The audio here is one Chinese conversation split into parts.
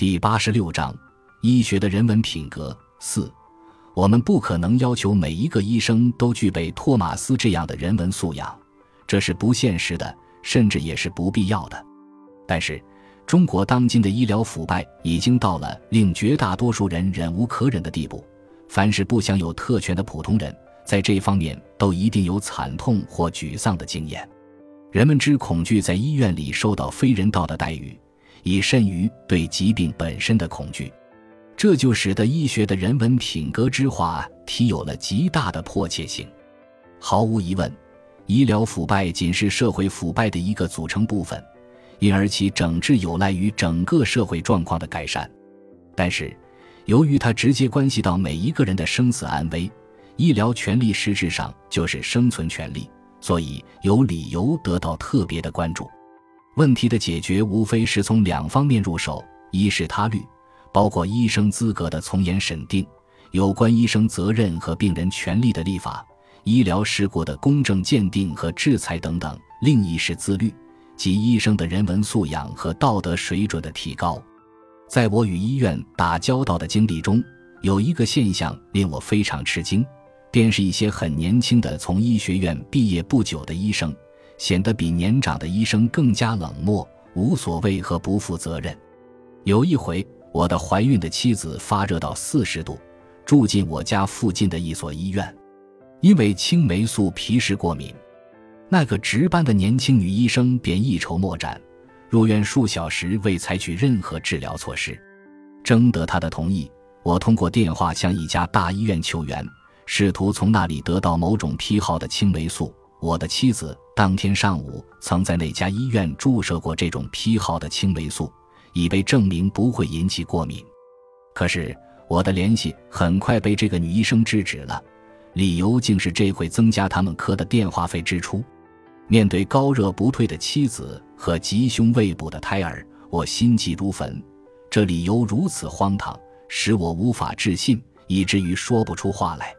第八十六章：医学的人文品格。四，我们不可能要求每一个医生都具备托马斯这样的人文素养，这是不现实的，甚至也是不必要的。但是，中国当今的医疗腐败已经到了令绝大多数人忍无可忍的地步。凡是不享有特权的普通人，在这方面都一定有惨痛或沮丧的经验。人们之恐惧在医院里受到非人道的待遇，以甚于对疾病本身的恐惧。这就使得医学的人文品格之话题有了极大的迫切性。毫无疑问，医疗腐败仅是社会腐败的一个组成部分，因而其整治有赖于整个社会状况的改善。但是，由于它直接关系到每一个人的生死安危，医疗权利实质上就是生存权利。所以有理由得到特别的关注。问题的解决无非是从两方面入手：一是他律，包括医生资格的从严审定，有关医生责任和病人权利的立法，医疗事故的公正鉴定和制裁等等；另一是自律，即医生的人文素养和道德水准的提高。在我与医院打交道的经历中，有一个现象令我非常吃惊。便是一些很年轻的从医学院毕业不久的医生，显得比年长的医生更加冷漠、无所谓和不负责任。有一回，我的怀孕的妻子发热到四十度，住进我家附近的一所医院，因为青霉素皮实过敏。那个值班的年轻女医生便一筹莫展，入院数小时未采取任何治疗措施。征得她的同意，我通过电话向一家大医院求援。试图从那里得到某种批号的青霉素。我的妻子当天上午曾在那家医院注射过这种批号的青霉素，已被证明不会引起过敏。可是我的联系很快被这个女医生制止了，理由竟是这会增加他们科的电话费支出。面对高热不退的妻子和吉凶未卜的胎儿，我心急如焚。这理由如此荒唐，使我无法置信，以至于说不出话来。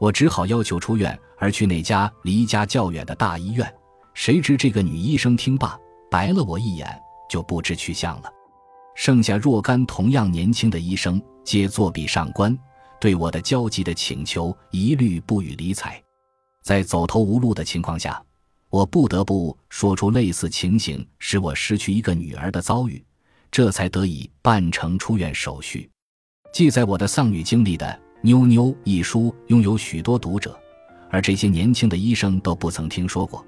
我只好要求出院，而去那家离家较远的大医院。谁知这个女医生听罢，白了我一眼，就不知去向了。剩下若干同样年轻的医生，皆作壁上观，对我的焦急的请求一律不予理睬。在走投无路的情况下，我不得不说出类似情形使我失去一个女儿的遭遇，这才得以办成出院手续。记载我的丧女经历的。《妞妞》一书拥有许多读者，而这些年轻的医生都不曾听说过。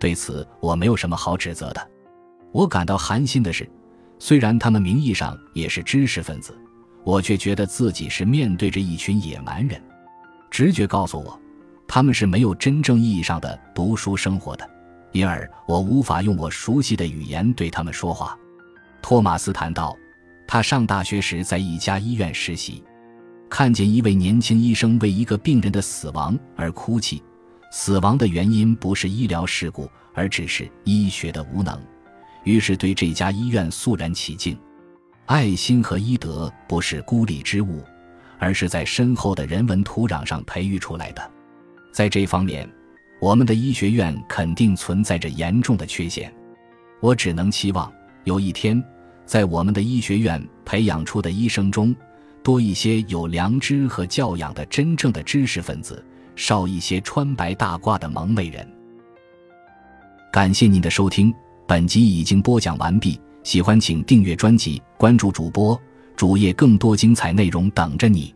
对此，我没有什么好指责的。我感到寒心的是，虽然他们名义上也是知识分子，我却觉得自己是面对着一群野蛮人。直觉告诉我，他们是没有真正意义上的读书生活的，因而我无法用我熟悉的语言对他们说话。托马斯谈到，他上大学时在一家医院实习。看见一位年轻医生为一个病人的死亡而哭泣，死亡的原因不是医疗事故，而只是医学的无能。于是对这家医院肃然起敬。爱心和医德不是孤立之物，而是在深厚的人文土壤上培育出来的。在这方面，我们的医学院肯定存在着严重的缺陷。我只能期望有一天，在我们的医学院培养出的医生中。多一些有良知和教养的真正的知识分子，少一些穿白大褂的蒙昧人。感谢您的收听，本集已经播讲完毕。喜欢请订阅专辑，关注主播主页，更多精彩内容等着你。